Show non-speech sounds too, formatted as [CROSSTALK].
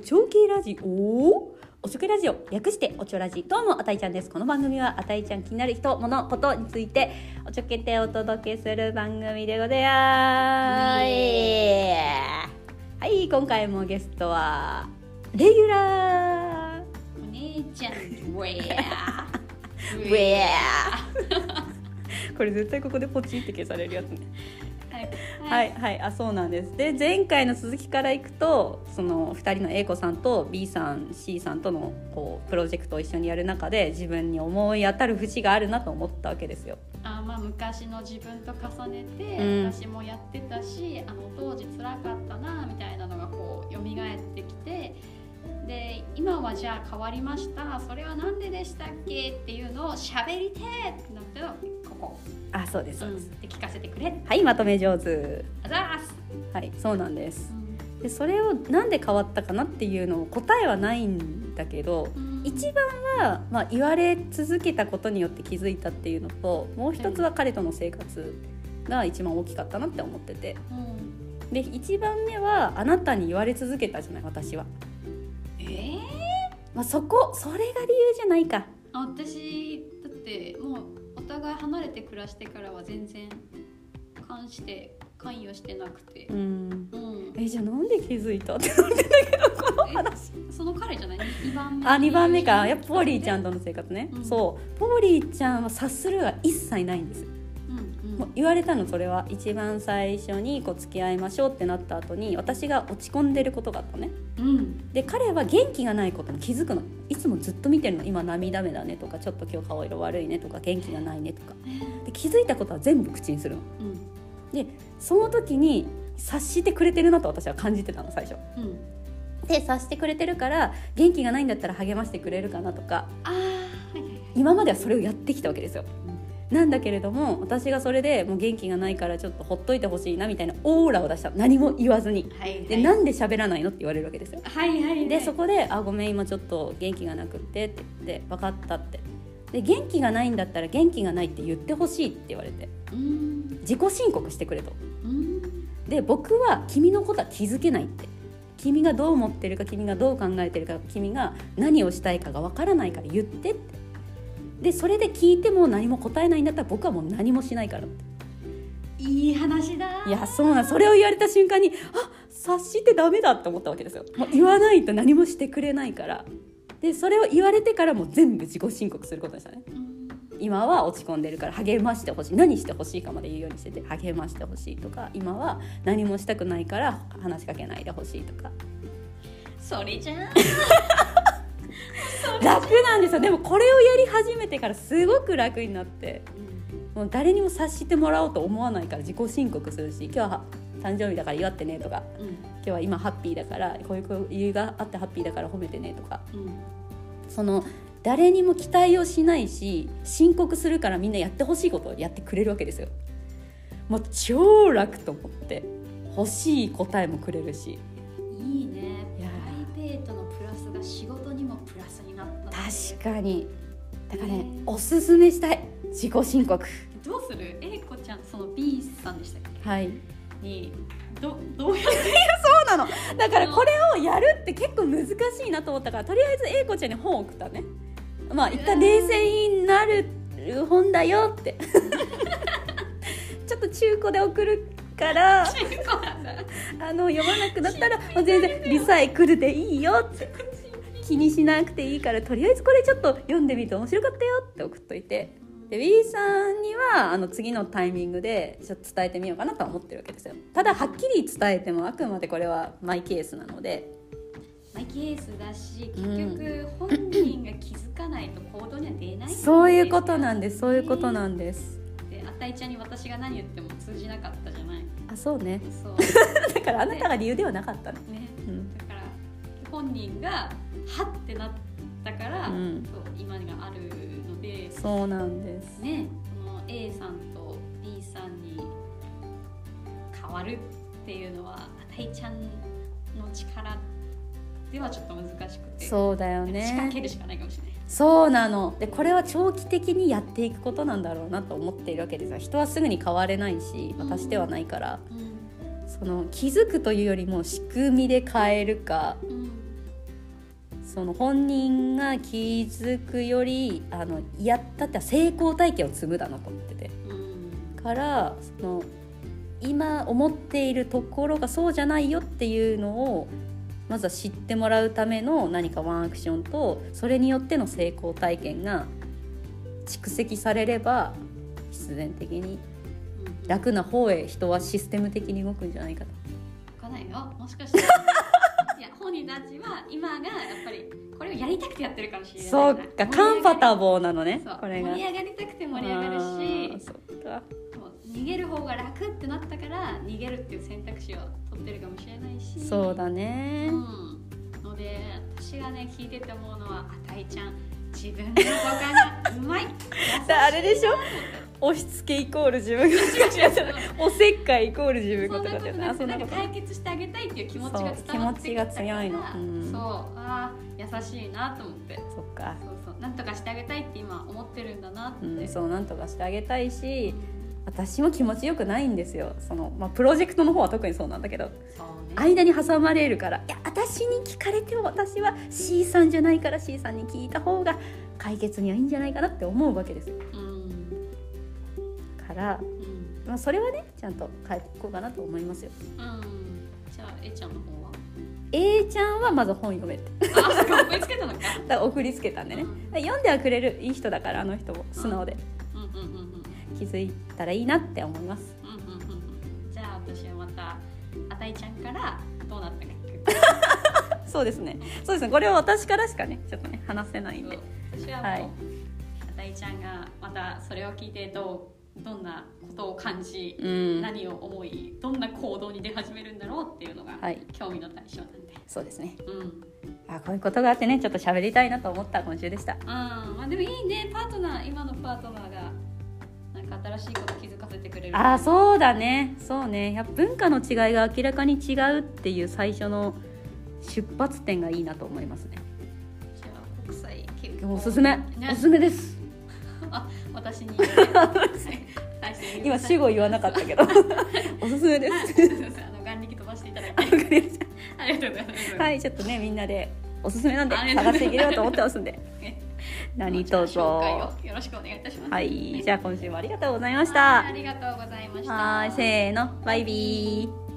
ち系ラジオおちょけラジオ略しておちょラジどうもあたいちゃんですこの番組はあたいちゃん気になる人物ことについておちょけてお届けする番組でございます。はい。今回もゲストはレギュラー。お姉ちゃんウェア [LAUGHS] ウェ [LAUGHS] これ絶対ここでポチって消されるやつねはい。はいあそうなんです。で前回の続きからいくとその2人の A 子さんと B さん C さんとのこうプロジェクトを一緒にやる中で自分に思い当たる節があるなと思ったわけですよ。あまあ昔の自分と重ねて、うん。私もやってたしあの当時辛かったなみたいなのがこう蘇ってきてで今はじゃあ変わりました。それは何ででしたっけっていうのを喋りてーってなったのここ、あそうですそうです、うん、で聞かせてくれ。はいまとめ上手。あざーす、はいそうなんです。うん。でそれをなんで変わったかなっていうのを答えはないんだけど一番は、まあ、言われ続けたことによって気づいたっていうのともう一つは彼との生活が一番大きかったなって思ってて。うん。で一番目はあなたに言われ続けたじゃない私は、えー？まあ、そこそれが理由じゃないか。あ私だってもうお互い離れて暮らしてからは全然関して関与してなくて。う、ん。うん、えじゃあなんで気づいたってなってたけどこの話その彼じゃない？2番目。あ2番目か。やっぱポリーちゃんとの生活ね、うん。そう。ポリーちゃんは察するが一切ないんですうんうん。もう言われたのそれは一番最初にこう付き合いましょうってなった後に私が落ち込んでることがあったのね。うん。で彼は元気がないことに気づくの。いつもずっと見てるの。今涙目だねとかちょっと今日顔色悪いねとか元気がないねとか。で気づいたことは全部口にするの。うん。でその時に察してくれてるなと私は感じてたの最初。うん。で察してくれてるから元気がないんだったら励ましてくれるかなとか。今まではそれをやってきたわけですよなんだけれども私がそれでもう元気がないからちょっとほっといてほしいなみたいなオーラを出した。何も言わずに。はいでなんで喋らないのって言われるわけですよ。はいはいはい。でそこで「あごめん今ちょっと元気がなくって」って言って「分かった」って。で元気がないんだったら元気がないって言ってほしいって言われて。うん。自己申告してくれと。うん。で僕は君のことは気づけないって。君がどう思ってるか君がどう考えてるか君が何をしたいかがわからないから言ってってでそれで聞いても何も答えないんだったら僕はもう何もしないから。っていい話だ。いやそうなんそれを言われた瞬間にあ察してダメだって思ったわけですよ。もう言わないと何もしてくれないから。でそれを言われてからもう全部自己申告することでしたね。うん。今は落ち込んでるから励ましてほしい。何してほしいかまで言うようにしてて励ましてほしいとか今は何もしたくないから話しかけないでほしいとか。それじゃん [LAUGHS] [LAUGHS] 楽なんですよ。でもこれをやり始めてからすごく楽になって。もう誰にも察してもらおうと思わないから自己申告するし今日は誕生日だから祝ってねとかうん。今日は今ハッピーだからこういう理由があってハッピーだから褒めてねとか。うん。その誰にも期待をしないし申告するからみんなやってほしいことをやってくれるわけですよ。もう超楽と思って欲しい答えもくれるし。いいね確かに。だからねね。おすすめしたい。自己申告。どうする？A 子ちゃんその B さんでしたっはい。けにどどうやって？[LAUGHS] そうなの。だからこれをやるって結構難しいなと思ったからとりあえず A 子ちゃんに本を送ったね。まあ一旦冷静になる本だよって。[LAUGHS] ちょっと中古で送るからあの読まなくなったら全然リサイクルでいいよって気にしなくていいからとりあえずこれちょっと読んでみて面白かったよって送っといて。で B さんにはあの次のタイミングでちょっと伝えてみようかなとは思ってるわけですよ。ただはっきり伝えてもあくまでこれはマイケースなので。マイケースだしうん。結局本人が気づかないと行動には出ないんで。すよそういうことなんです。そういうことなんです。であたいちゃんに私が何言っても通じなかったじゃない。あそうね。そう。[LAUGHS] だからあなたが理由ではなかったの、ね。うん本人がはってなったから、うん。そう今があるのでそうなんです。ねこの A さんと B さんに変わるっていうのはあたいちゃんの力ではちょっと難しくてそうだよ仕掛ねけるしかないかもしれない。そうなの。でこれは長期的にやっていくことなんだろうなと思っているわけですよ。人はすぐに変われないし私ではないから、その気づくというよりも仕組みで変えるかうんその本人が気づくよりあのやったって成功体験を積むだなと思ってて。うん。からその今思っているところがそうじゃないよっていうのをまずは知ってもらうための何かワンアクションとそれによっての成功体験が蓄積されれば必然的にうん楽な方へ人はシステム的に動くんじゃないかと。わかんないよ。もしかし本人たちは今がやっぱりこれをやりたくてやってるかもしれないそうかカンファタボーなのねこれが。盛り上がりたくて盛り上がるし逃げる方が楽ってなったから逃げるっていう選択肢を取ってるかもしれないし。そうだね。うん、ので私がね聞いてて思うのはあたいちゃん。自分の動画がうまい。だ [LAUGHS] あれでしょ？押し付けイコール自分がおせっかいイコール自分がとかってなそんなんこと。解決してあげたいっていう気持ちが伝わってきたから。そう気持ちが強いの。うん。そう。あー優しいなと思って。そっか。そうそう。なんとかしてあげたいって今思ってるんだなって、うん、そうなんとかしてあげたいし私も気持ちよくないんですよ。その、まあ、プロジェクトの方は特にそうなんだけど。ね。間に挟まれるから。いや私に聞かれても私は C さんじゃないから C さんに聞いた方が解決にはいいんじゃないかなって思うわけですよ。うんから、うん。まあ、それはねちゃんと変えていこうかなと思いますよ。うん。じゃあえちゃんの方は？A ちゃんはまず本読めって。あ送りつけたのか。[LAUGHS] 送りつけたんでね。うん。読んではくれるいい人だからあの人も素直でうん。うんうんうん気づいたらいいなって思います。うんうんうんうん。じゃあ私はまたあたいちゃんからどうなったか [LAUGHS] そうですね。そうですね。これは私からしかねちょっとね話せないんで。私はもう、はい。あたいちゃんがまたそれを聞いてどうどんなことを感じ、うん。何を思いどんな行動に出始めるんだろうっていうのがはい。興味の対象なんで、そうですね。うん。あこういうことがあってねちょっと喋りたいなと思った今週でした。うん。まあ、でもいいね。パートナー今のパートナーがなんか新しいこと気づかせてくれる。あーそうだね。そうね。やっぱ文化の違いが明らかに違うっていう最初の出発点がいいなと思いますね。じゃあ国際結婚。おすすめ、ね。おすすめです。[LAUGHS] あ私に [LAUGHS] 今主語言わなかったけど。[LAUGHS] おすすめです。あの眼力飛ばしていただいて。ありがとうございます。たはいちょっとねみんなでおすすめなんで探していければと思ってますんで。ね。何じゃあ卒紹介をよろしくお願いいたします。はい。じゃあ今週もありがとうございましはたいありがとうございました。はいせーの。バイビー